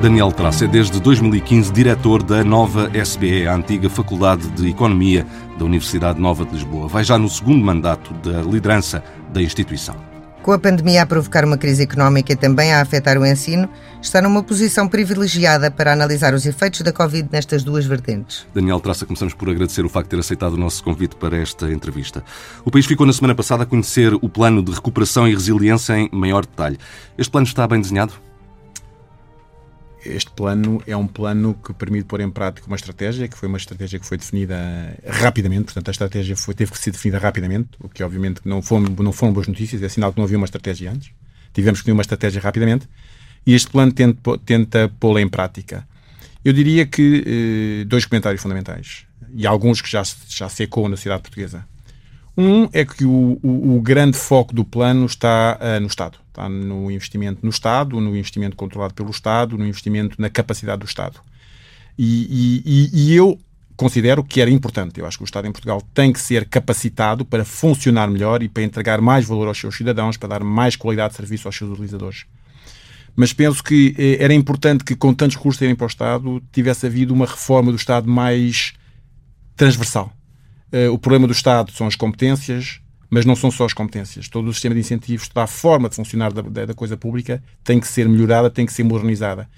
Daniel Traça é desde 2015 diretor da Nova SBE, a antiga Faculdade de Economia da Universidade Nova de Lisboa. Vai já no segundo mandato da liderança da instituição. Com a pandemia a provocar uma crise económica e também a afetar o ensino, está numa posição privilegiada para analisar os efeitos da Covid nestas duas vertentes. Daniel Traça, começamos por agradecer o facto de ter aceitado o nosso convite para esta entrevista. O país ficou na semana passada a conhecer o plano de recuperação e resiliência em maior detalhe. Este plano está bem desenhado? Este plano é um plano que permite pôr em prática uma estratégia, que foi uma estratégia que foi definida rapidamente, portanto a estratégia foi, teve que ser definida rapidamente, o que obviamente não foram, não foram boas notícias, é sinal que não havia uma estratégia antes. Tivemos que ter uma estratégia rapidamente e este plano tenta, tenta pô-la em prática. Eu diria que eh, dois comentários fundamentais, e alguns que já, já se na sociedade portuguesa. Um é que o, o, o grande foco do plano está uh, no Estado. Está no investimento no Estado, no investimento controlado pelo Estado, no investimento na capacidade do Estado. E, e, e eu considero que era importante. Eu acho que o Estado em Portugal tem que ser capacitado para funcionar melhor e para entregar mais valor aos seus cidadãos, para dar mais qualidade de serviço aos seus utilizadores. Mas penso que eh, era importante que, com tantos recursos terem para o Estado, tivesse havido uma reforma do Estado mais transversal o problema do Estado são as competências, mas não são só as competências. Todo o sistema de incentivos, toda a forma de funcionar da, da, da coisa pública tem que ser melhorada, tem que ser modernizada.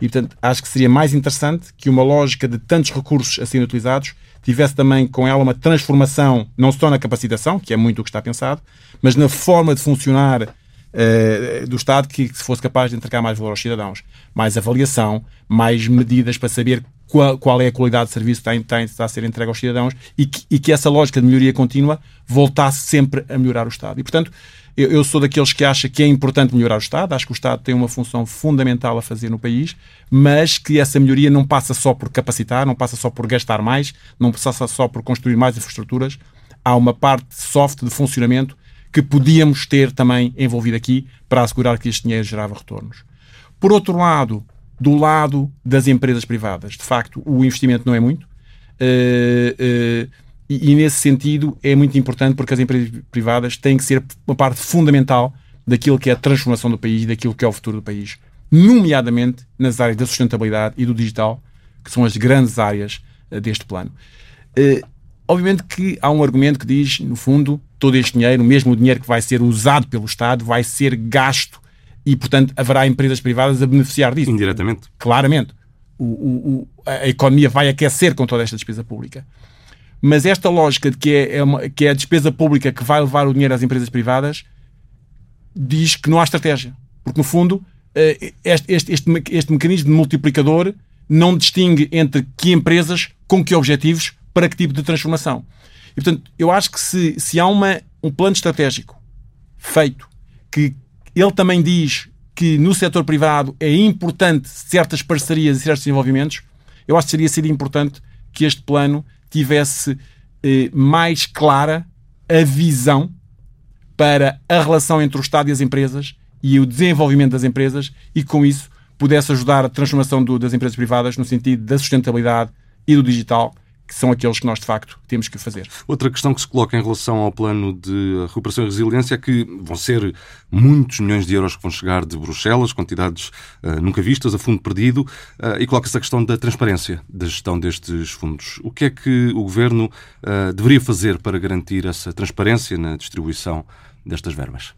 E, portanto, acho que seria mais interessante que uma lógica de tantos recursos a serem utilizados tivesse também com ela uma transformação, não só na capacitação, que é muito o que está pensado, mas na forma de funcionar uh, do Estado que, que fosse capaz de entregar mais valor aos cidadãos. Mais avaliação, mais medidas para saber qual, qual, é a qualidade de serviço que está, está, a ser entregue aos cidadãos e que, e que, essa lógica de melhoria contínua voltasse sempre a melhorar o Estado. E, portanto, eu, eu, sou daqueles que acha que é importante melhorar o Estado, acho que o Estado tem uma função fundamental a fazer no país, mas que essa melhoria não passa só por capacitar, não passa só por gastar mais, não passa só por construir mais infraestruturas. Há uma parte soft de funcionamento que podíamos ter também envolvido aqui para assegurar que este dinheiro gerava retornos. Por outro lado, do lado das empresas privadas. De facto, o investimento não é muito. Uh, uh, e, e, nesse sentido, é muito importante porque as empresas privadas têm que ser uma parte fundamental daquilo que é a transformação do país, daquilo que é o futuro do país, nomeadamente nas áreas da sustentabilidade e do digital, que são as grandes áreas uh, deste plano. Obviamente que há um argumento que diz, no fundo, todo este dinheiro, mesmo o dinheiro que vai ser usado pelo Estado, vai ser gasto e, portanto, haverá empresas privadas a beneficiar disso. Indiretamente. Claramente. O, o, a economia vai aquecer com toda esta despesa pública. Mas esta lógica de que é, é uma, que é a despesa pública que vai levar o dinheiro às empresas privadas diz que não há estratégia. Porque, no fundo, eh, este, este, este, este mecanismo de multiplicador não distingue entre que empresas, com que objetivos, para que tipo de transformação. E, portanto, eu acho que se, se há uma, um plano estratégico feito que ele também diz que no setor privado é importante certas parcerias e certos desenvolvimentos. Eu acho que seria ser importante que este plano tivesse eh, mais clara a visão para a relação entre o Estado e as empresas e o desenvolvimento das empresas e, com isso, pudesse ajudar a transformação do, das empresas privadas no sentido da sustentabilidade e do digital que são aqueles que nós, de facto, temos que fazer. Outra questão que se coloca em relação ao plano de recuperação e resiliência é que vão ser muitos milhões de euros que vão chegar de Bruxelas, quantidades uh, nunca vistas, a fundo perdido, uh, e coloca-se a questão da transparência da gestão destes fundos. O que é que o Governo uh, deveria fazer para garantir essa transparência na distribuição destas verbas?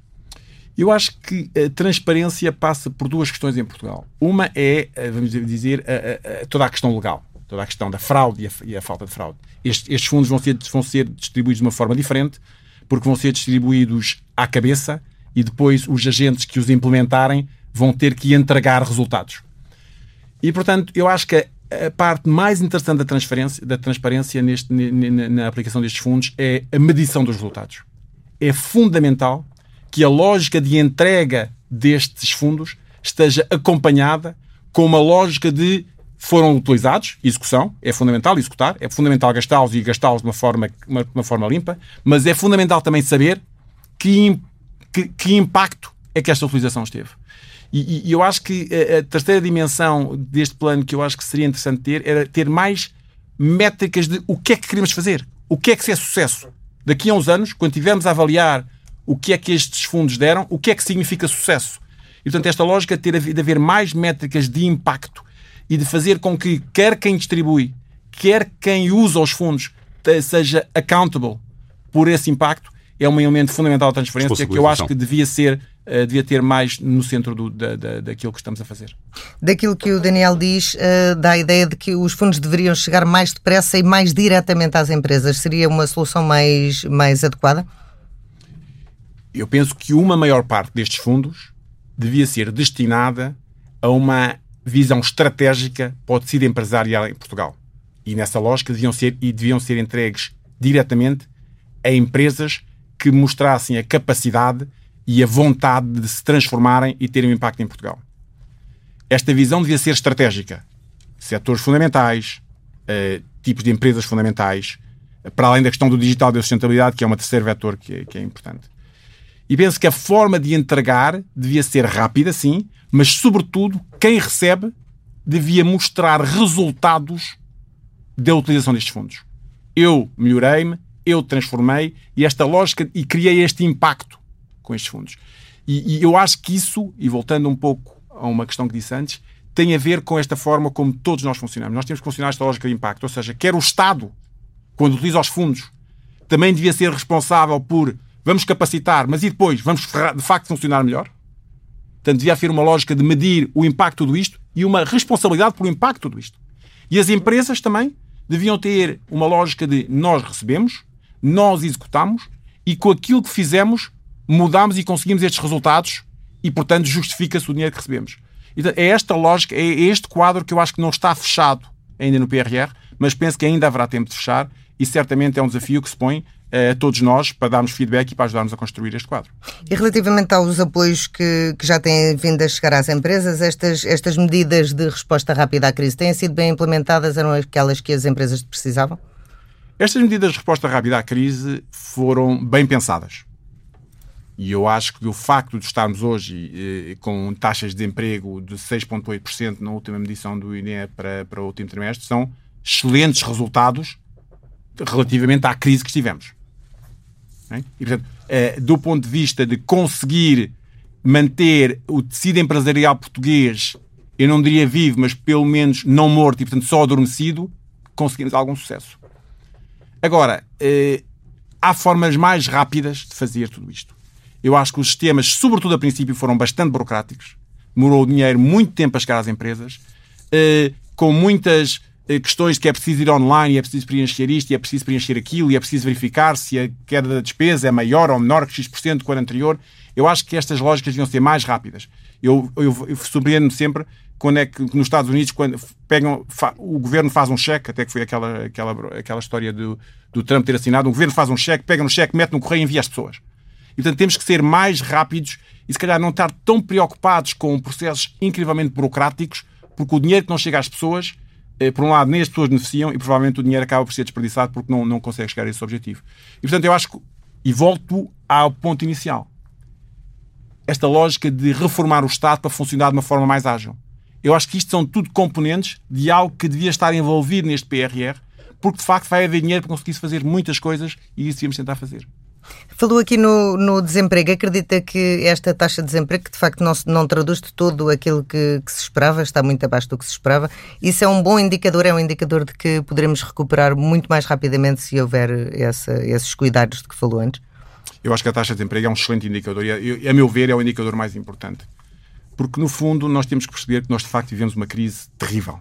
Eu acho que a transparência passa por duas questões em Portugal. Uma é, vamos dizer, a, a, toda a questão legal toda a questão da fraude e a, e a falta de fraude. Estes, fundos vão ser, vão ser distribuídos de uma forma diferente, porque vão ser distribuídos à cabeça e depois os agentes que os implementarem vão ter que entregar resultados. E, portanto, eu acho que a, parte mais interessante da, transferência, da transparência neste, na, na aplicação destes fundos é a medição dos resultados. É fundamental que a lógica de entrega destes fundos esteja acompanhada com uma lógica de foram utilizados, execução, é fundamental executar, é fundamental gastá-los e gastá-los de uma forma, uma, uma, forma limpa, mas é fundamental também saber que, que, que impacto é que esta utilização esteve. E, e, eu acho que a, a terceira dimensão deste plano que eu acho que seria interessante ter era ter mais métricas de o que é que queremos fazer, o que é que é sucesso. Daqui a uns anos, quando tivermos a avaliar o que é que estes fundos deram, o que é que significa sucesso. E, portanto, esta lógica de, ter, de haver mais métricas de impacto e de fazer com que quer quem distribui, quer quem usa os fundos seja accountable por esse impacto, é um elemento fundamental da transferência que eu acho que devia ser uh, devia ter mais no centro do, da, da, daquilo que estamos a fazer. Daquilo que o Daniel diz, uh, dá a ideia de que os fundos deveriam chegar mais depressa e mais diretamente às empresas. Seria uma solução mais, mais adequada? Eu penso que uma maior parte destes fundos devia ser destinada a uma visão estratégica para o tecido empresarial em Portugal. E nessa lógica deviam ser, e deviam ser entregues diretamente a empresas que mostrassem a capacidade e a vontade de se transformarem e terem um impacto em Portugal. Esta visão devia ser estratégica. Setores fundamentais, uh, tipos de empresas fundamentais, para além da questão do digital e da sustentabilidade, que é um terceiro vetor que que é importante. E penso que a forma de entregar devia ser rápida, sim, mas, sobretudo, quem recebe devia mostrar resultados da utilização destes fundos. Eu melhorei-me, eu transformei e esta lógica e criei este impacto com estes fundos. E, e, eu acho que isso, e voltando um pouco a uma questão que disse antes, tem a ver com esta forma como todos nós funcionamos. Nós temos que funcionar esta lógica de impacto, ou seja, quer o Estado, quando utiliza os fundos, também devia ser responsável por vamos capacitar, mas e depois vamos de facto funcionar melhor? Portanto, devia haver uma lógica de medir o impacto tudo isto e uma responsabilidade pelo impacto tudo isto. E as empresas também deviam ter uma lógica de nós recebemos, nós executamos e com aquilo que fizemos mudamos e conseguimos estes resultados e, portanto, justifica-se o dinheiro que recebemos. Então, é esta lógica, é este quadro que eu acho que não está fechado ainda no PRR, mas penso que ainda haverá tempo de fechar e certamente é um desafio que se põe a todos nós para darmos feedback e para ajudarmos a construir este quadro. E relativamente aos apoios que, que já têm vindo a chegar às empresas, estas, estas medidas de resposta rápida à crise têm sido bem implementadas? Eram aquelas que as empresas precisavam? Estas medidas de resposta rápida à crise foram bem pensadas. E eu acho que o facto de estarmos hoje eh, com taxas de desemprego de 6,8% na última medição do INE para, para o último trimestre são excelentes resultados relativamente à crise que estivemos. E, portanto, eh, do ponto de vista de conseguir manter o tecido empresarial português, eu não diria vivo, mas pelo menos não morto e, portanto, só adormecido, conseguimos algum sucesso. Agora, eh, há formas mais rápidas de fazer tudo isto. Eu acho que os sistemas, sobretudo a princípio, foram bastante burocráticos. Demorou o dinheiro muito tempo a chegar às empresas, eh, com muitas eh, questões que é preciso ir online, e é preciso preencher isto, e é preciso preencher aquilo, e é preciso verificar se a queda da despesa é maior ou menor que X% com a anterior. Eu acho que estas lógicas deviam ser mais rápidas. Eu, eu, eu surpreendo-me sempre quando é que nos Estados Unidos, quando pegam, o governo faz um cheque, até que foi aquela, aquela, aquela história do, do Trump ter assinado, o governo faz um cheque, pega no cheque, mete no correio e envia às pessoas. E, portanto, temos que ser mais rápidos e, se calhar, não estar tão preocupados com processos incrivelmente burocráticos, porque o dinheiro que não chega às pessoas, por um lado, nem as pessoas beneficiam e, provavelmente, o dinheiro acaba por ser desperdiçado porque não, não consegue chegar a esse objetivo. E, portanto, eu acho que, e volto ao ponto inicial, esta lógica de reformar o Estado para funcionar de uma forma mais ágil. Eu acho que isto são tudo componentes de algo que devia estar envolvido neste PRR, porque de facto vai haver dinheiro para conseguir fazer muitas coisas e isso devíamos tentar fazer. Falou aqui no, no, desemprego. Acredita que esta taxa de desemprego, que de facto não, não traduz de todo aquilo que, que, se esperava, está muito abaixo do que se esperava, isso é um bom indicador, é um indicador de que poderemos recuperar muito mais rapidamente se houver essa, esses cuidados de que falou antes? Eu acho que a taxa de desemprego é um excelente indicador e, a meu ver, é o indicador mais importante. Porque, no fundo, nós temos que perceber que nós, de facto, vivemos uma crise terrível.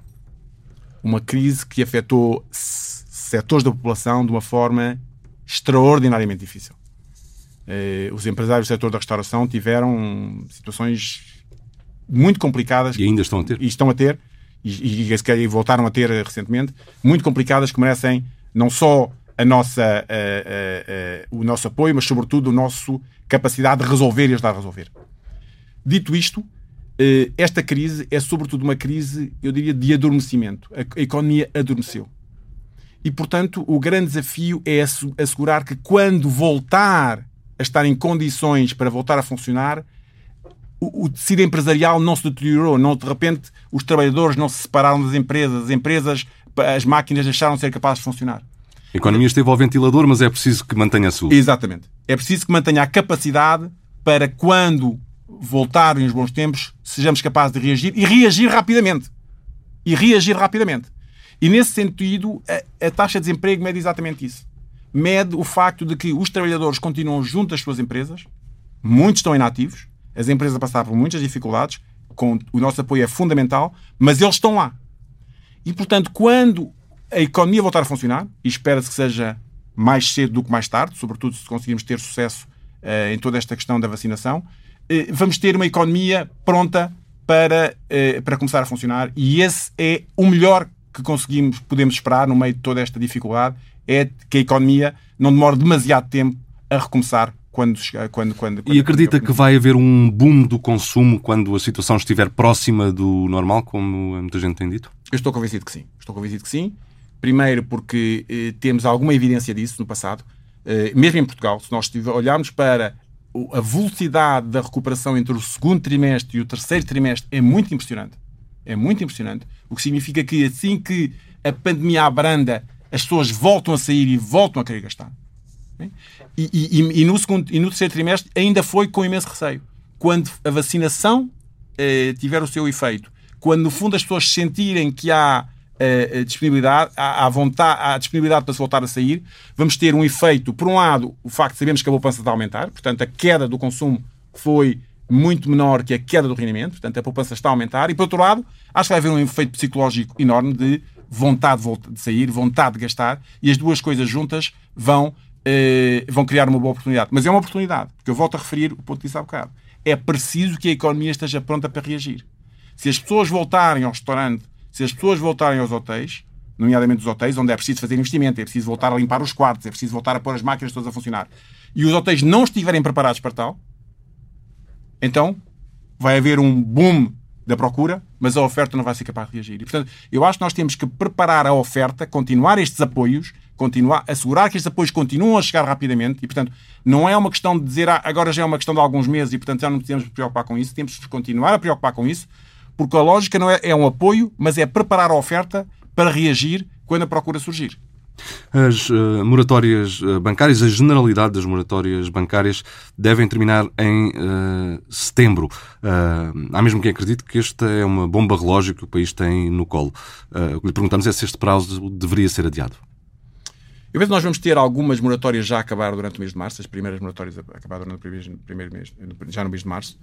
Uma crise que afetou setores da população de uma forma extraordinariamente difícil. Eh, os empresários do setor da restauração tiveram situações muito complicadas. E ainda estão a ter. E estão a ter, e, e, e voltaram a ter recentemente, muito complicadas que merecem não só a nossa, o nosso apoio, mas sobretudo a nossa capacidade de resolver e ajudar a resolver. Dito isto, esta crise é sobretudo uma crise, eu diria, de adormecimento. A economia adormeceu. E, portanto, o grande desafio é assegurar que quando voltar a estar em condições para voltar a funcionar, o, o tecido empresarial não se deteriorou, não de repente os trabalhadores não se separaram das empresas, as empresas, as máquinas deixaram de ser capazes de funcionar. A economia esteve ao ventilador, mas é preciso que mantenha a sua. Exatamente. É preciso que mantenha a capacidade para quando voltarem os bons tempos, sejamos capazes de reagir e reagir rapidamente. E reagir rapidamente. E nesse sentido, a, a taxa de desemprego mede exatamente isso. Mede o facto de que os trabalhadores continuam junto das suas empresas, muitos estão inativos, as empresas passaram por muitas dificuldades, com, o nosso apoio é fundamental, mas eles estão lá. E, portanto, quando a economia voltar a funcionar, e espera-se que seja mais cedo do que mais tarde, sobretudo se conseguirmos ter sucesso uh, em toda esta questão da vacinação, uh, vamos ter uma economia pronta para, uh, para começar a funcionar e esse é o melhor que conseguimos, podemos esperar no meio de toda esta dificuldade, é que a economia não demore demasiado tempo a recomeçar quando, quando, quando, quando E acredita que vai haver um boom do consumo quando a situação estiver próxima do normal, como muita gente tem dito? Eu estou convencido que sim. Estou convencido que sim. Primeiro porque eh, temos alguma evidência disso no passado. Eh, mesmo em Portugal, se nós olharmos para a velocidade da recuperação entre o segundo trimestre e o terceiro trimestre é muito impressionante. É muito impressionante. O que significa que assim que a pandemia abranda, as pessoas voltam a sair e voltam a querer gastar. E, e, e, no segundo, e no terceiro trimestre ainda foi com imenso receio. Quando a vacinação eh, tiver o seu efeito, quando no fundo as pessoas sentirem que há eh, disponibilidade, há, há, vontade, há disponibilidade para se voltar a sair, vamos ter um efeito, por um lado, o facto de sabemos que a poupança está a aumentar, portanto a queda do consumo foi muito menor que a queda do rendimento, portanto a poupança está a aumentar, e por outro lado, acho que vai haver um efeito psicológico enorme de vontade de sair, vontade de gastar, e as duas coisas juntas vão eh, vão criar uma boa oportunidade. Mas é uma oportunidade, porque eu volto a referir o ponto de vista há bocado. É preciso que a economia esteja pronta para reagir. Se as pessoas voltarem ao restaurante, se as pessoas voltarem aos hotéis, nomeadamente os hotéis, onde é preciso fazer investimento, é preciso voltar a limpar os quartos, é preciso voltar a pôr as máquinas todas a funcionar, e os hotéis não estiverem preparados para tal, então vai haver um boom da procura, mas a oferta não vai ser capaz de reagir. E, portanto, eu acho que nós temos que preparar a oferta, continuar estes apoios, continuar, assegurar que estes apoios continuam a chegar rapidamente e, portanto, não é uma questão de dizer ah, agora já é uma questão de alguns meses e, portanto, já não de preocupar com isso, temos de continuar a preocupar com isso, porque a lógica não é, é um apoio, mas é preparar a oferta para reagir quando a procura surgir. As uh, moratórias uh, bancárias, a generalidade das moratórias bancárias devem terminar em uh, setembro. há mesmo quem acredite que esta é uma bomba relógio que o país tem no colo. o que lhe perguntamos é se este prazo deveria ser adiado. Eu vejo que nós vamos ter algumas moratórias já a acabar durante o mês de março, as primeiras moratórias a acabar durante o primeiro, primeiro mês, já no mês de março,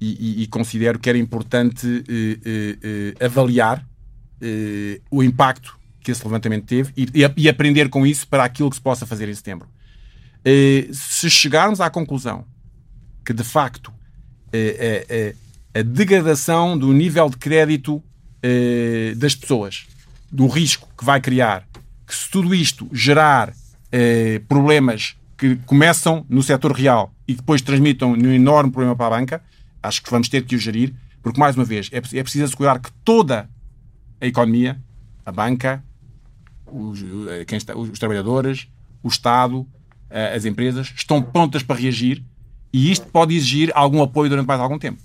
e, e, e considero que era importante eh, eh, eh, avaliar o impacto que esse levantamento teve e, e, aprender com isso para aquilo que se possa fazer em setembro. se chegarmos à conclusão que, de facto, a degradação do nível de crédito das pessoas, do risco que vai criar que se tudo isto gerar problemas que começam no setor real e depois transmitam um enorme problema para a banca, acho que vamos ter que o gerir, porque, mais uma vez, é, é preciso assegurar que toda a economia, a banca, os, eh, quem está, os trabalhadores, o Estado, eh, as empresas, estão prontas para reagir e isto pode exigir algum apoio durante mais algum tempo.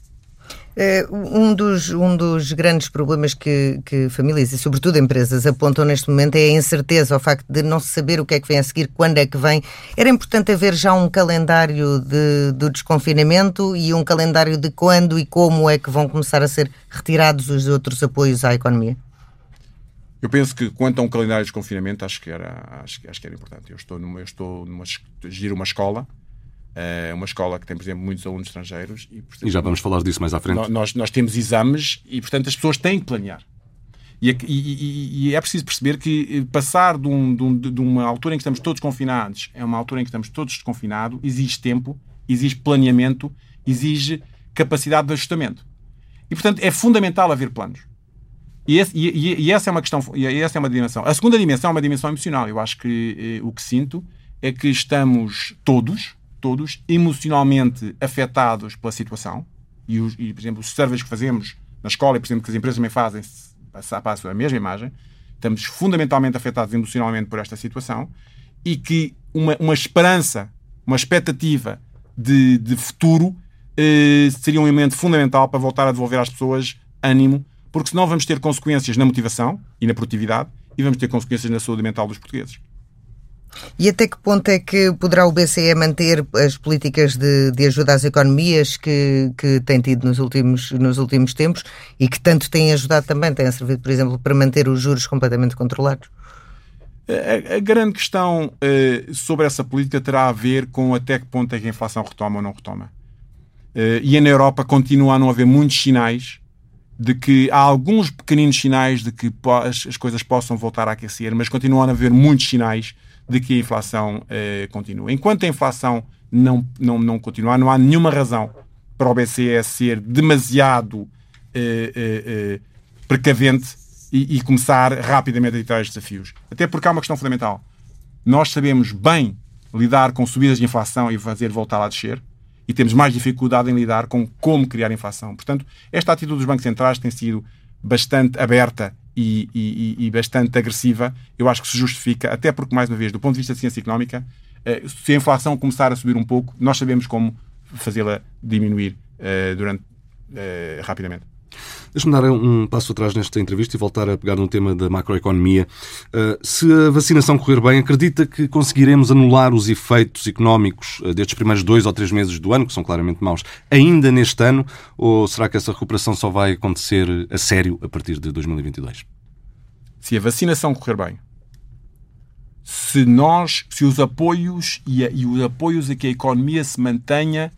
Eh, um dos, um dos grandes problemas que, que famílias e, sobretudo, empresas apontam neste momento é a incerteza, o facto de não saber o que é que vem a seguir, quando é que vem. Era importante haver já um calendário de, do desconfinamento e um calendário de quando e como é que vão começar a ser retirados os outros apoios à economia? Eu penso que quanto a um calendário de desconfinamento, acho que era, acho, acho que era importante. Eu estou numa, eu estou numa, gerir uma escola é uma escola que tem, por exemplo, muitos alunos estrangeiros. E, portanto, e já vamos falar disso mais à frente. Nós, nós temos exames e, portanto, as pessoas têm que planear. E, e, e, é preciso perceber que eh, passar de, um, de, um, de, uma altura em que estamos todos confinados a uma altura em que estamos todos desconfinados exige tempo, exige planeamento, exige capacidade de ajustamento. E, portanto, é fundamental haver planos. E, esse, e, essa é uma questão, e essa é uma dimensão. A segunda dimensão é uma dimensão emocional. Eu acho que eh, o que sinto é que estamos todos, todos emocionalmente afetados pela situação. E, os, e, por exemplo, os surveys que fazemos na escola e, por exemplo, que as empresas também fazem, passam a mesma imagem. Estamos fundamentalmente afetados emocionalmente por esta situação e que uma, uma esperança, uma expectativa de, de futuro eh, seria um elemento fundamental para voltar a devolver às pessoas ânimo, porque senão vamos ter consequências na motivação e na produtividade e vamos ter consequências na saúde mental dos portugueses. E até que ponto é que poderá o BCE manter as políticas de, de ajuda às economias que, que tem tido nos últimos, nos últimos tempos e que tanto têm ajudado também, têm servido, por exemplo, para manter os juros completamente controlados? A, a grande questão uh, sobre essa política terá a ver com até que ponto é que a inflação retoma ou não retoma. Uh, e na Europa continua a não haver muitos sinais de que há alguns pequeninos sinais de que as, as coisas possam voltar a aquecer, mas continuam a haver muitos sinais de que a inflação eh, continua. Enquanto a inflação não, não, não continuar, não há nenhuma razão para o BCE ser demasiado eh, eh, precavente e, e, começar rapidamente a editar estes desafios. Até porque há uma questão fundamental. Nós sabemos bem lidar com subidas de inflação e fazer voltar a descer e temos mais dificuldade em lidar com como criar inflação. Portanto, esta atitude dos bancos centrais tem sido bastante aberta e, e, e, bastante agressiva, eu acho que se justifica, até porque, mais uma vez, do ponto de vista da ciência económica, eh, se a inflação começar a subir um pouco, nós sabemos como fazê-la diminuir uh, durante, uh, rapidamente. Deixa-me dar um passo atrás nesta entrevista e voltar a pegar no tema da macroeconomia. Uh, se a vacinação correr bem, acredita que conseguiremos anular os efeitos económicos uh, destes primeiros dois ou três meses do ano, que são claramente maus, ainda neste ano? Ou será que essa recuperação só vai acontecer a sério a partir de 2022? Se a vacinação correr bem, se nós, se os apoios e, a, e os apoios a que a economia se mantenha,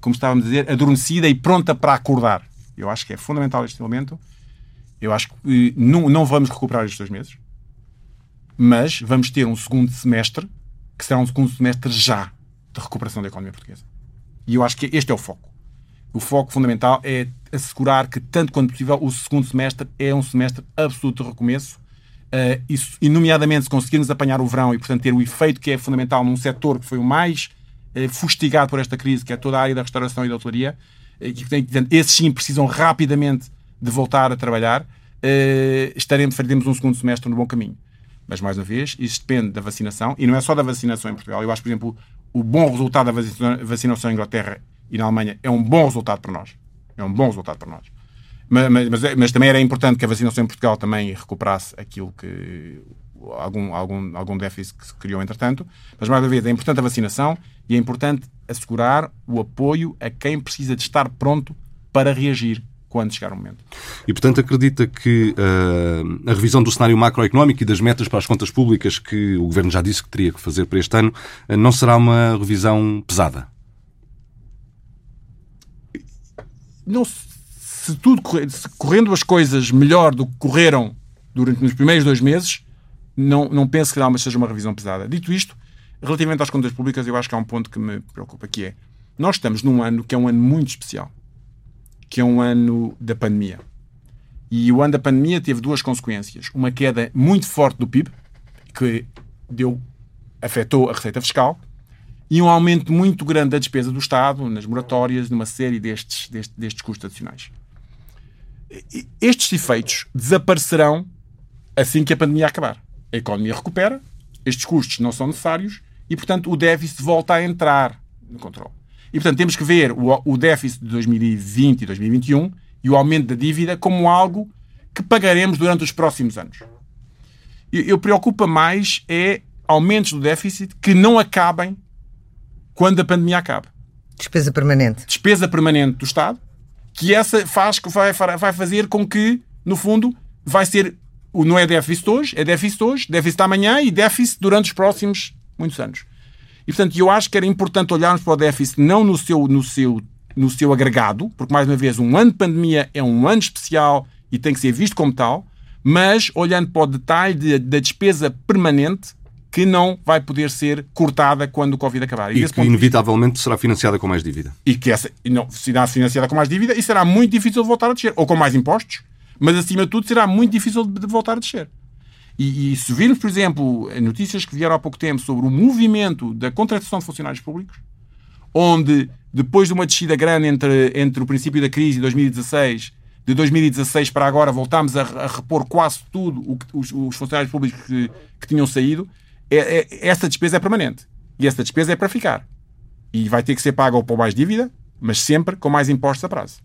como estávamos a dizer, adormecida e pronta para acordar eu acho que é fundamental este elemento. Eu acho que não, não vamos recuperar estes dois meses, mas vamos ter um segundo semestre que será um segundo semestre já de recuperação da economia portuguesa. E eu acho que este é o foco. O foco fundamental é assegurar que, tanto quanto possível, o segundo semestre é um semestre absoluto de recomeço. Uh, isso, e, nomeadamente, se conseguirmos apanhar o verão e, portanto, ter o efeito que é fundamental num setor que foi o mais uh, fustigado por esta crise, que é toda a área da restauração e da hotelaria, esses sim precisam rapidamente de voltar a trabalhar, eh, estaremos, faremos um segundo semestre no bom caminho. Mas, mais uma vez, isso depende da vacinação, e não é só da vacinação em Portugal. Eu acho, por exemplo, o bom resultado da vacinação em Inglaterra e na Alemanha é um bom resultado para nós. É um bom resultado para nós. Mas, mas, mas, também era importante que a vacinação em Portugal também recuperasse aquilo que. Algum, algum, algum déficit que se criou entretanto. Mas, mais uma vez, é importante a vacinação e é importante assegurar o apoio a quem precisa de estar pronto para reagir quando chegar o momento. E, portanto, acredita que uh, a revisão do cenário macroeconómico e das metas para as contas públicas que o Governo já disse que teria que fazer para este ano uh, não será uma revisão pesada? Não, se tudo se correndo as coisas melhor do que correram durante os primeiros dois meses, não, não penso que seja uma revisão pesada. Dito isto, Relativamente às contas públicas, eu acho que há um ponto que me preocupa, que é nós estamos num ano que é um ano muito especial, que é um ano da pandemia. E o ano da pandemia teve duas consequências. Uma queda muito forte do PIB, que deu, afetou a receita fiscal, e um aumento muito grande da despesa do Estado, nas moratórias, numa série destes, destes, destes custos adicionais. Estes efeitos desaparecerão assim que a pandemia acabar. A economia recupera, estes custos não são necessários e, portanto, o déficit volta a entrar no controle. E, portanto, temos que ver o, o déficit de 2020 e 2021 e o aumento da dívida como algo que pagaremos durante os próximos anos. Eu, eu preocupa mais é aumentos do déficit que não acabem quando a pandemia acabe. Despesa permanente. Despesa permanente do Estado, que essa faz, vai, vai fazer com que, no fundo, vai ser não é déficit hoje, é déficit hoje, déficit amanhã e déficit durante os próximos muitos anos. E, portanto, eu acho que era importante olharmos para o déficit não no seu, no seu, no seu agregado, porque, mais uma vez, um ano de pandemia é um ano especial e tem que ser visto como tal, mas olhando para o detalhe de, da despesa permanente que não vai poder ser cortada quando o Covid acabar. E, e que inevitavelmente vista, será financiada com mais dívida. E que essa não, será financiada com mais dívida e será muito difícil de voltar a descer. Ou com mais impostos, mas acima de tudo será muito difícil de voltar a descer. E, e, se virmos, por exemplo, notícias que vieram há pouco tempo sobre o movimento da contratação de funcionários públicos, onde depois de uma descida grande entre, entre o princípio da crise e 2016, de 2016 para agora voltámos a, a repor quase tudo o que os, os funcionários públicos que, que tinham saído, é, é, essa despesa é permanente. E essa despesa é para ficar. E vai ter que ser paga ou por mais dívida, mas sempre com mais impostos a prazo.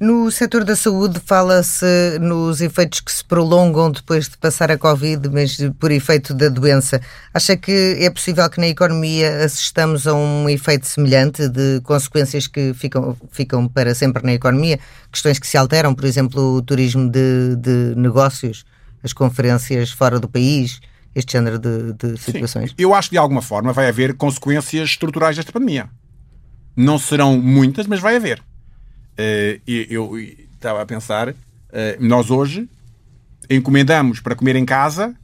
No setor da saúde fala-se nos efeitos que se prolongam depois de passar a Covid, mas por efeito da doença. Acha que é possível que na economia assistamos a um efeito semelhante de consequências que ficam, ficam para sempre na economia? Questões que se alteram, por exemplo, o turismo de, de negócios, as conferências fora do país, este género de, de situações? Sim. Eu acho que de alguma forma vai haver consequências estruturais desta pandemia. Não serão muitas, mas vai haver. Uh, eu estava a pensar, uh, nós hoje encomendamos para comer em casa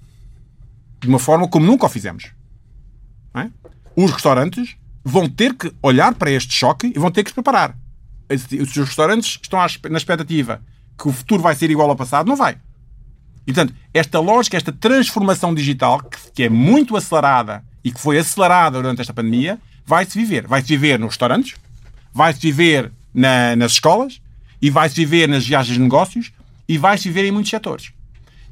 de uma forma como nunca o fizemos. É? Os restaurantes vão ter que olhar para este choque e vão ter que se preparar. Os restaurantes estão na expectativa que o futuro vai ser igual ao passado, não vai. E, portanto, esta lógica, esta transformação digital, que, é muito acelerada e que foi acelerada durante esta pandemia, vai-se viver. Vai-se viver nos restaurantes, vai-se viver na, nas escolas e vai-se viver nas viagens de negócios e vai-se viver em muitos setores.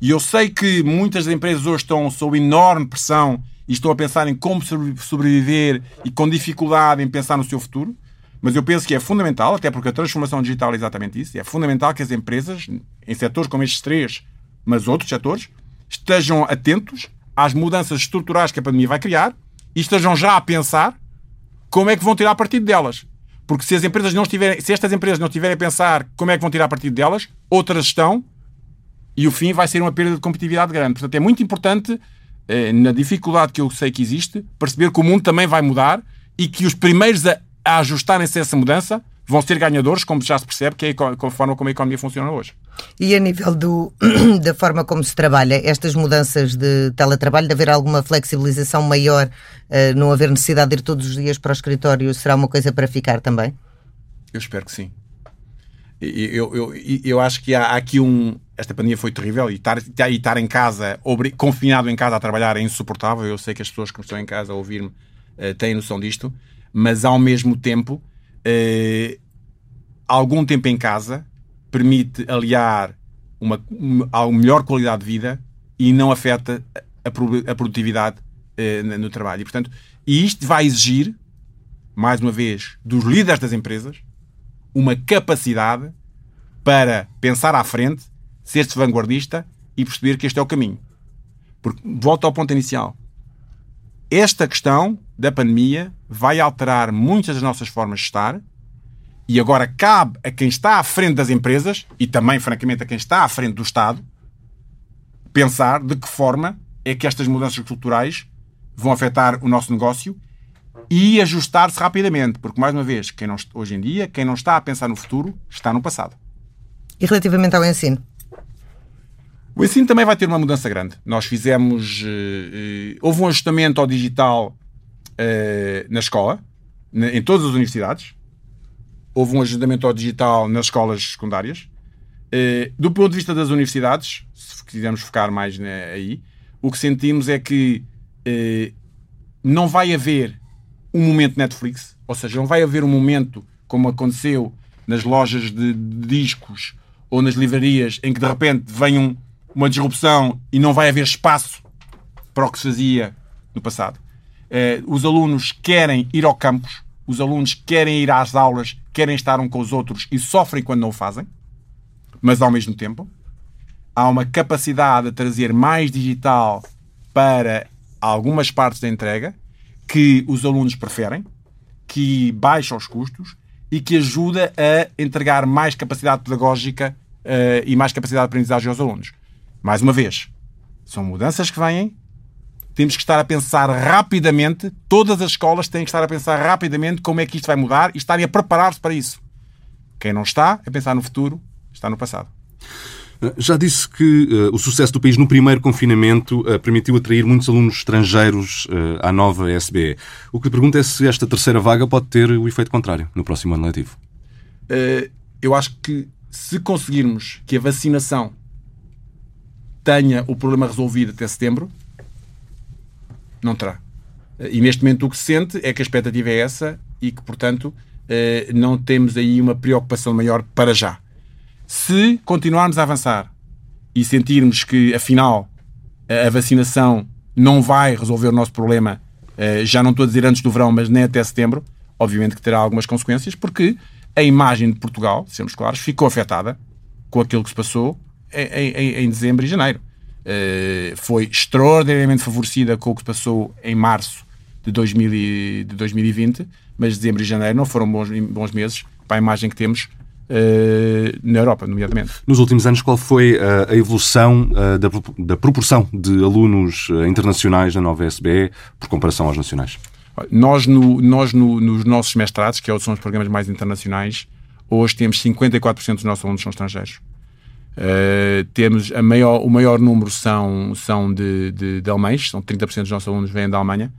E eu sei que muitas empresas hoje estão sob enorme pressão e estão a pensar em como sobreviver e com dificuldade em pensar no seu futuro, mas eu penso que é fundamental, até porque a transformação digital é exatamente isso, é fundamental que as empresas, em setores como estes três, mas outros setores, estejam atentos às mudanças estruturais que a pandemia vai criar e estejam já a pensar como é que vão tirar partido delas. Porque se as empresas não estiverem, se estas empresas não estiverem a pensar como é que vão tirar partido delas, outras estão e o fim vai ser uma perda de competitividade grande. Portanto, é muito importante, eh, na dificuldade que eu sei que existe, perceber que o mundo também vai mudar e que os primeiros a, a ajustarem-se a essa mudança vão ser ganhadores, como já se percebe que é a forma como a economia funciona hoje. E a nível do, da forma como se trabalha, estas mudanças de teletrabalho, de haver alguma flexibilização maior, uh, não haver necessidade de ir todos os dias para o escritório, será uma coisa para ficar também? Eu espero que sim. Eu, eu, eu, acho que há, aqui um. Esta pandemia foi terrível e estar, e estar em casa, confinado em casa a trabalhar é insuportável. Eu sei que as pessoas que estão em casa a ouvir-me uh, têm noção disto, mas ao mesmo tempo uh, algum tempo em casa permite aliar uma, uma, melhor qualidade de vida e não afeta a, a produtividade uh, no trabalho. E, portanto, e isto vai exigir, mais uma vez, dos líderes das empresas, uma capacidade para pensar à frente, ser-se vanguardista e perceber que este é o caminho. Porque, volto ao ponto inicial. Esta questão da pandemia vai alterar muitas das nossas formas de estar e agora cabe a quem está à frente das empresas e também, francamente, a quem está à frente do Estado pensar de que forma é que estas mudanças culturais vão afetar o nosso negócio e ajustar-se rapidamente, porque, mais uma vez, quem não, hoje em dia, quem não está a pensar no futuro está no passado. E relativamente ao ensino? O ensino também vai ter uma mudança grande. Nós fizemos. Uh, uh, houve um ajustamento ao digital uh, na escola, em todas as universidades. Houve um ajustamento ao digital nas escolas secundárias. do ponto de vista das universidades, se quisermos focar mais aí, o que sentimos é que não vai haver um momento Netflix, ou seja, não vai haver um momento como aconteceu nas lojas de, de discos ou nas livrarias em que de repente vem um, uma disrupção e não vai haver espaço para o que se fazia no passado. Uh, os alunos querem ir ao campus, os alunos querem ir às aulas, querem estar um com os outros e sofrem quando não o fazem, mas ao mesmo tempo há uma capacidade de trazer mais digital para algumas partes da entrega que os alunos preferem, que baixa os custos e que ajuda a entregar mais capacidade pedagógica uh, e mais capacidade de aprendizagem aos alunos. Mais uma vez, são mudanças que vêm. Temos que estar a pensar rapidamente, todas as escolas têm que estar a pensar rapidamente como é que isto vai mudar e estarem a preparar-se para isso. Quem não está a pensar no futuro, está no passado. Já disse que uh, o sucesso do país no primeiro confinamento uh, permitiu atrair muitos alunos estrangeiros uh, à nova SBE. O que lhe pergunto é se esta terceira vaga pode ter o efeito contrário no próximo ano letivo. eu acho que se conseguirmos que a vacinação tenha o problema resolvido até setembro, não terá. E neste momento o que se sente é que a expectativa é essa e que, portanto, eh, não temos aí uma preocupação maior para já. Se continuarmos a avançar e sentirmos que, afinal, a vacinação não vai resolver o nosso problema, eh, já não estou a dizer antes do verão, mas nem até setembro, obviamente que terá algumas consequências, porque a imagem de Portugal, sermos claros, ficou afetada com aquilo que se passou em, em, em dezembro e janeiro. Uh, foi extraordinariamente favorecida com o que se passou em março de, 2000 e, de 2020, mas dezembro e janeiro não foram bons, bons meses para a imagem que temos Uh, na Europa, nomeadamente. Nos últimos anos, qual foi uh, a evolução da, da, proporção de alunos internacionais na nova SBE por comparação aos nacionais? Nós, no, nós no, nos nossos mestrados, que é são os programas mais internacionais, hoje temos 54% dos nossos alunos são estrangeiros. Temos a maior, o maior número são, são de, de, de alemães, são 30% dos nossos alunos vêm da Alemanha,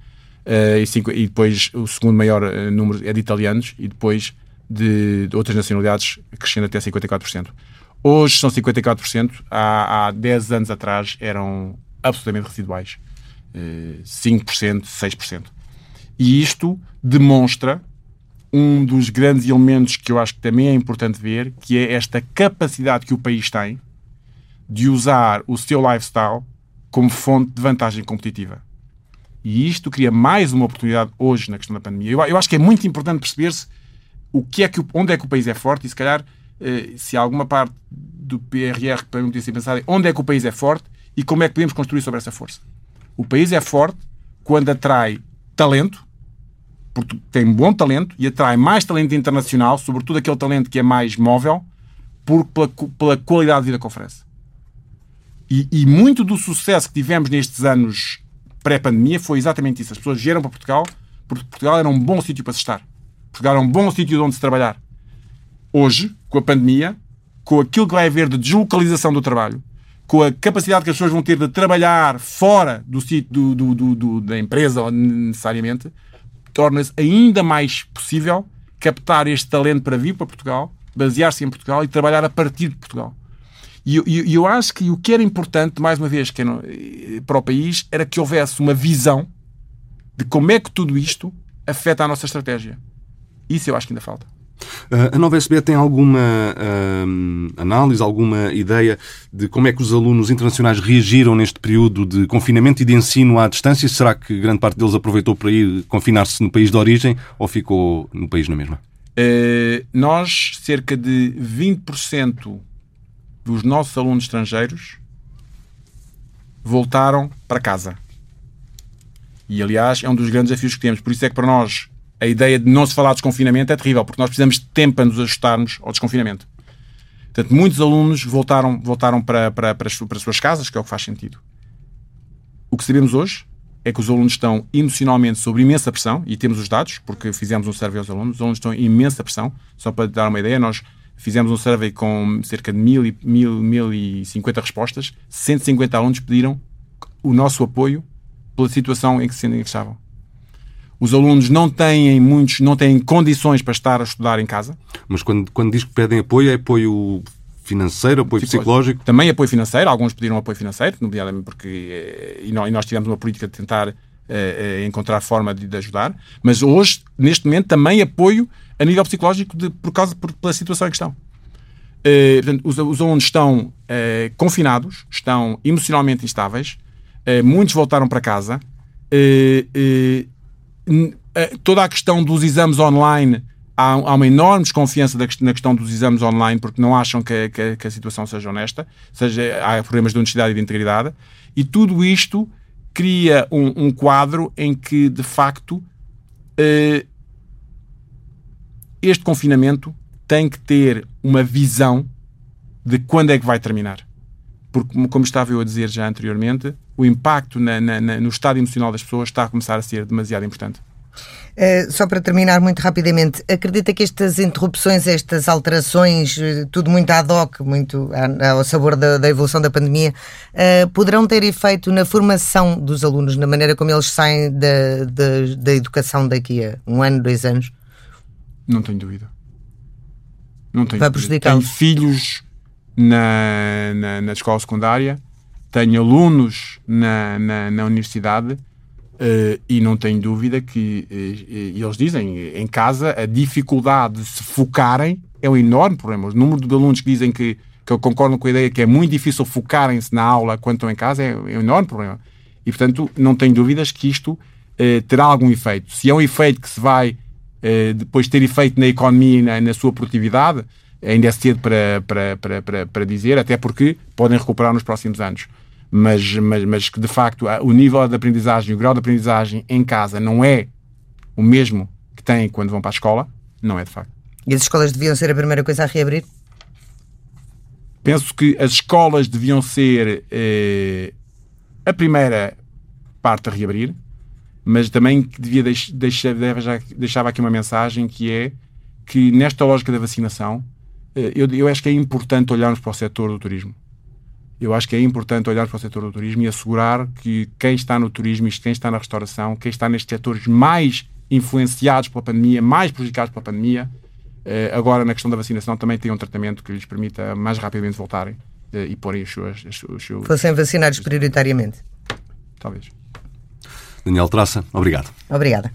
e, cinco, e depois o segundo maior número é de italianos, e depois de, de outras nacionalidades, crescendo até 54%. Hoje são 54%, há, há 10 anos atrás eram absolutamente residuais. 5%, eh, 6%. E isto demonstra um dos grandes elementos que eu acho que também é importante ver, que é esta capacidade que o país tem de usar o seu lifestyle como fonte de vantagem competitiva. E isto cria mais uma oportunidade hoje na questão da pandemia. Eu, eu acho que é muito importante perceber-se o que é que, onde é que o país é forte e se calhar eh, se há alguma parte do PRR que permite ser pensar onde é que o país é forte e como é que podemos construir sobre essa força. O país é forte quando atrai talento, porque tem bom talento e atrai mais talento internacional, sobretudo aquele talento que é mais móvel, por, pela, pela qualidade de vida que oferece. E, e muito do sucesso que tivemos nestes anos pré-pandemia foi exatamente isso. As pessoas vieram para Portugal porque Portugal era um bom sítio para se estar. Portugal é um bom sítio onde se trabalhar. Hoje, com a pandemia, com aquilo que vai haver de deslocalização do trabalho, com a capacidade que as pessoas vão ter de trabalhar fora do sítio do, do, do, da empresa, necessariamente, torna-se ainda mais possível captar este talento para vir para Portugal, basear-se em Portugal e trabalhar a partir de Portugal. E eu, acho que o que era importante, mais uma vez, era, para o país, era que houvesse uma visão de como é que tudo isto afeta a nossa estratégia. Isso eu acho que ainda falta. Uh, a nova SB tem alguma análise, alguma ideia de como é que os alunos internacionais reagiram neste período de confinamento e de ensino à distância? Será que grande parte deles aproveitou para ir confinar-se no país de origem ou ficou no país na mesma? Uh, nós, cerca de 20% dos nossos alunos estrangeiros voltaram para casa. E, aliás, é um dos grandes desafios que temos. Por isso é que para nós a ideia de não se falar de desconfinamento é terrível, porque nós precisamos de tempo para nos ajustarmos ao desconfinamento. Portanto, muitos alunos voltaram, voltaram para, para, para, as, para as suas casas, que é o que faz sentido. O que sabemos hoje é que os alunos estão emocionalmente sob imensa pressão, e temos os dados, porque fizemos um survey aos alunos, os alunos estão em imensa pressão. Só para dar uma ideia, nós fizemos um survey com cerca de mil e, mil, mil e cinquenta respostas, 150 alunos pediram o nosso apoio pela situação em que se estavam. Os alunos não têm muitos, não têm condições para estar a estudar em casa. Mas quando, quando diz que pedem apoio, é apoio financeiro, apoio psicológico? Também apoio financeiro, alguns pediram apoio financeiro, nomeadamente porque eh, e nós tivemos uma política de tentar eh, eh, encontrar forma de, de, ajudar, mas hoje, neste momento, também apoio a nível psicológico de, por causa por, pela situação em questão. Uh, portanto, os, os, alunos estão uh, confinados, estão emocionalmente instáveis, uh, muitos voltaram para casa toda a questão dos exames online há, uma enorme desconfiança na questão dos exames online porque não acham que, que, que, a situação seja honesta, seja, há problemas de honestidade e de integridade, e tudo isto cria um, um quadro em que, de facto, uh, este confinamento tem que ter uma visão de quando é que vai terminar. Porque, como estava eu a dizer já anteriormente, o impacto na, na, no estado emocional das pessoas está a começar a ser demasiado importante. Uh, só para terminar muito rapidamente, acredita que estas interrupções, estas alterações, eh, tudo muito ad hoc, muito ao sabor da, da evolução da pandemia, uh, poderão ter efeito na formação dos alunos, na maneira como eles saem da, da, da educação daqui a um ano, dois anos? Não tenho dúvida. Não tenho Vai prejudicar Tenho filhos na, na, na escola secundária tenho alunos na, na, na universidade uh, e não tenho dúvida que uh, eles dizem em casa a dificuldade de se focarem é um enorme problema. O número de alunos que dizem que, que eu concordo com a ideia que é muito difícil focarem-se na aula quando estão em casa é, é, um enorme problema. E portanto, não tenho dúvidas que isto uh, terá algum efeito. Se é um efeito que se vai depois ter efeito na economia e na, na sua produtividade, ainda é cedo para, para, para, para, para dizer, até porque podem recuperar nos próximos anos. Mas, mas, mas que de facto o nível de aprendizagem, o grau de aprendizagem em casa não é o mesmo que têm quando vão para a escola, não é de facto. E as escolas deviam ser a primeira coisa a reabrir? Penso que as escolas deviam ser eh, a primeira parte a reabrir, mas também devia deixar, deixava aqui uma mensagem que é que nesta lógica da vacinação, eh, eu, eu acho que é importante olharmos para o setor do turismo. Eu acho que é importante olhar para o setor do turismo e assegurar que quem está no turismo, quem está na restauração, quem está nestes setores mais influenciados pela pandemia, mais prejudicados pela pandemia, eh, agora na questão da vacinação também tem um tratamento que lhes permita mais rapidamente voltarem eh, e porem as suas, os seus... Fossem vacinados prioritariamente. Talvez. Daniel Traça, obrigado. Obrigada.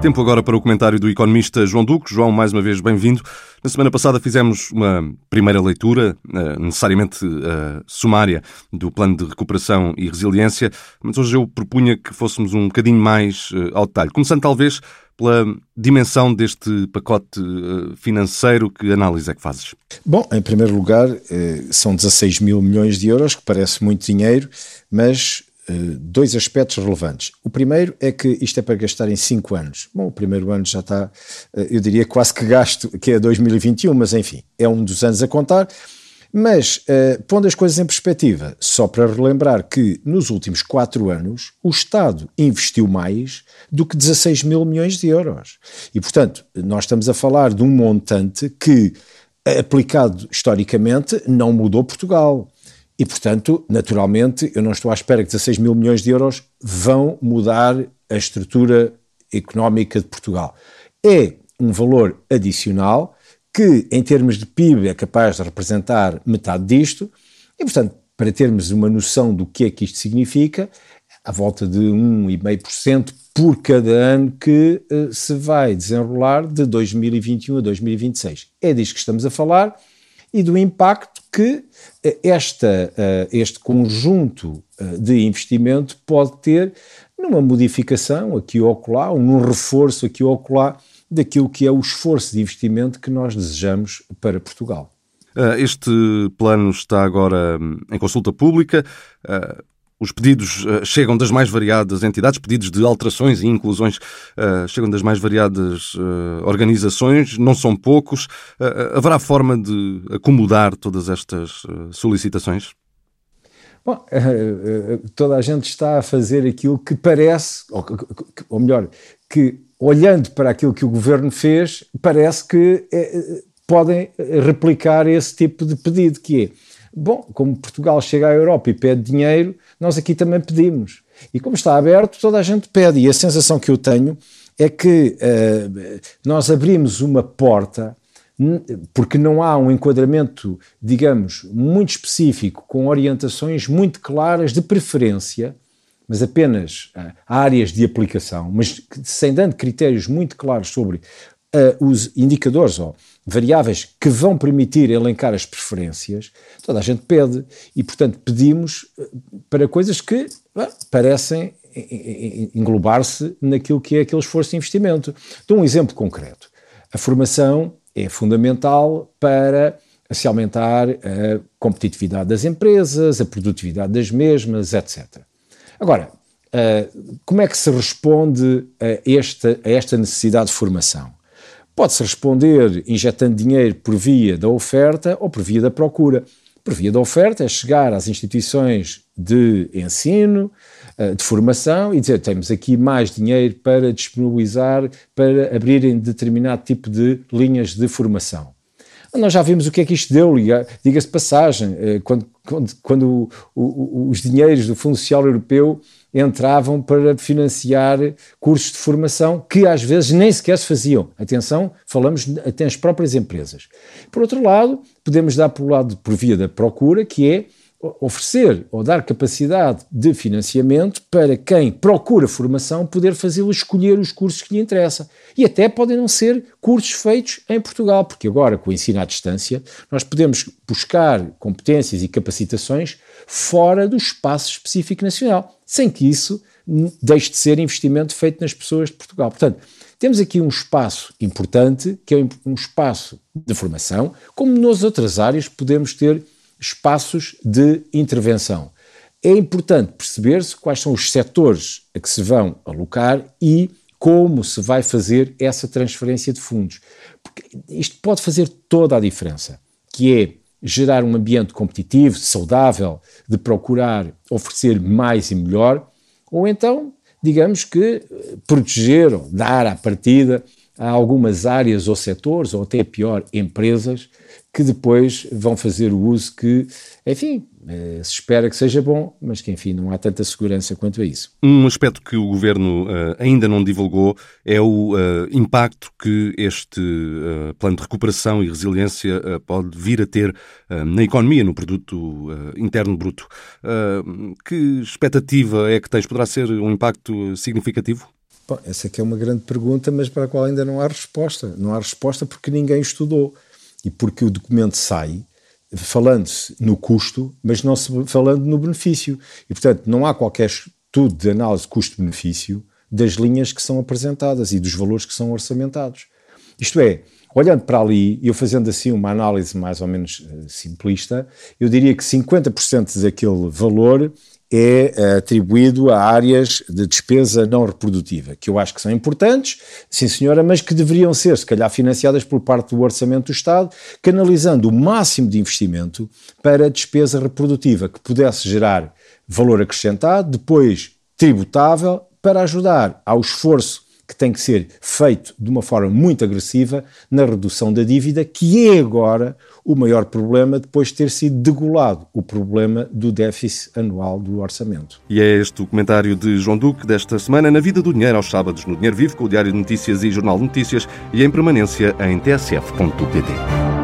Tempo agora para o comentário do economista João Duque. João, mais uma vez, bem-vindo. Na semana passada fizemos uma primeira leitura, eh, necessariamente uh, sumária, do plano de recuperação e resiliência, mas hoje eu propunha que fôssemos um bocadinho mais uh, ao detalhe. Começando, talvez, pela dimensão deste pacote financeiro. Que análise é que fazes? Bom, em primeiro lugar, são 16 mil milhões de euros, que parece muito dinheiro, mas eh, dois aspectos relevantes. O primeiro é que isto é para gastar em 5 anos. Bom, o primeiro ano já está, eh, eu diria quase que gasto, que é 2021, mas enfim, é um dos anos a contar. Mas, uh, pondo as coisas em perspectiva, só para relembrar que nos últimos quatro anos o Estado investiu mais do que 16 mil milhões de euros. E, portanto, nós estamos a falar de um montante que, aplicado historicamente, não mudou Portugal. E, portanto, naturalmente, eu não estou à espera que 16 mil milhões de euros vão mudar a estrutura económica de Portugal. É um valor adicional que, em termos de PIB, é capaz de representar metade disto, e, portanto, para termos uma noção do que é que isto significa, à volta de 1,5% por cada ano que uh, se vai desenrolar de 2021 a 2026. É disto que estamos a falar e do impacto que esta, eh, este conjunto eh, de investimento pode ter numa modificação aqui ou acolá, ou num reforço aqui ou acolá daquilo que é o esforço de investimento que nós desejamos para Portugal. Este plano está agora hum, em consulta pública. Os pedidos uh, chegam das mais variadas entidades, pedidos de alterações e inclusões uh, chegam das mais variadas uh, organizações, não são poucos. haverá forma de acomodar todas estas solicitações? Bom, toda a gente está a fazer aquilo que parece, ou, ou melhor, que olhando para aquilo que o governo fez, parece que podem replicar esse tipo de pedido, que é, bom, como Portugal chega à Europa e pede dinheiro, nós aqui também pedimos. E como está aberto, toda a gente pede. E a sensação que eu tenho é que uh, nós abrimos uma porta porque não há um enquadramento, digamos, muito específico, com orientações muito claras de preferência, mas apenas uh, áreas de aplicação, mas sem dando critérios muito claros sobre uh, os indicadores ou variáveis que vão permitir elencar as preferências, toda a gente pede. E, portanto, pedimos eh, para coisas que parecem englobar-se naquilo que é aquele esforço de investimento. Dou um exemplo concreto. A formação é fundamental para se aumentar a competitividade das empresas, a produtividade das mesmas, etc. Agora, eh, como é que se responde a esta, a esta necessidade de formação? Pode-se responder injetando dinheiro por via da oferta ou por via da procura. Por via da oferta é chegar às instituições de ensino, eh, de formação e dizer temos aqui mais dinheiro para disponibilizar para abrirem determinado tipo de linhas de formação. Nós já vimos o que é que isto deu, diga-se passagem, eh, quando, quando, quando os dinheiros do Fundo Social Europeu entravam para financiar cursos de formação que às vezes nem sequer se faziam. Atenção, falamos até as próprias empresas. Por outro lado, podemos dar por lado por via da procura, que é oferecer ou dar capacidade de financiamento para quem procura formação poder fazê-lo escolher os cursos que lhe interessam. E até podem não ser cursos feitos em Portugal, porque agora, com o ensino à distância, nós podemos buscar competências e capacitações fora do espaço específico nacional, sem que isso deixe de ser investimento feito nas pessoas de Portugal. Portanto, temos aqui um espaço importante, que é um espaço de formação, como nas outras áreas podemos ter espaços de intervenção. É importante perceber-se quais são os setores a que se vão alocar e como se vai fazer essa transferência de fundos. Porque isto pode fazer toda a diferença, que é gerar um ambiente competitivo, saudável, de procurar oferecer mais e melhor, ou então, digamos que proteger ou dar à partida a algumas áreas ou setores, ou até pior, empresas, que depois vão fazer o uso que, enfim, eh, se espera que seja bom, mas que, enfim, não há tanta segurança quanto a isso. Um aspecto que o Governo uh, ainda não divulgou é o uh, impacto que este plano de recuperação e resiliência pode vir a ter na economia, no produto interno bruto. que expectativa é que tens? Poderá ser um impacto significativo? Bom, essa aqui é uma grande pergunta, mas para a qual ainda não há resposta. Não há resposta porque ninguém estudou e porque o documento sai falando-se no custo, mas não se falando no benefício. E, portanto, não há qualquer estudo de análise custo-benefício das linhas que são apresentadas e dos valores que são orçamentados. Isto é, olhando para ali, eu fazendo assim uma análise mais ou menos uh, simplista, eu diria que 50% daquele valor é eh, atribuído a áreas de despesa não reprodutiva, que eu acho que são importantes, sim senhora, mas que deveriam ser, se calhar, financiadas por parte do Orçamento do Estado, canalizando o máximo de investimento para a despesa reprodutiva, que pudesse gerar valor acrescentado, depois tributável, para ajudar ao esforço que tem que ser feito de uma forma muito agressiva na redução da dívida, que é agora o maior problema depois de ter sido degolado o problema do déficit anual do orçamento. E é este o comentário de João Duque desta semana na Vida do Dinheiro aos sábados no Dinheiro Vivo com o Diário de Notícias e Jornal de Notícias e em permanência em tsf.pt.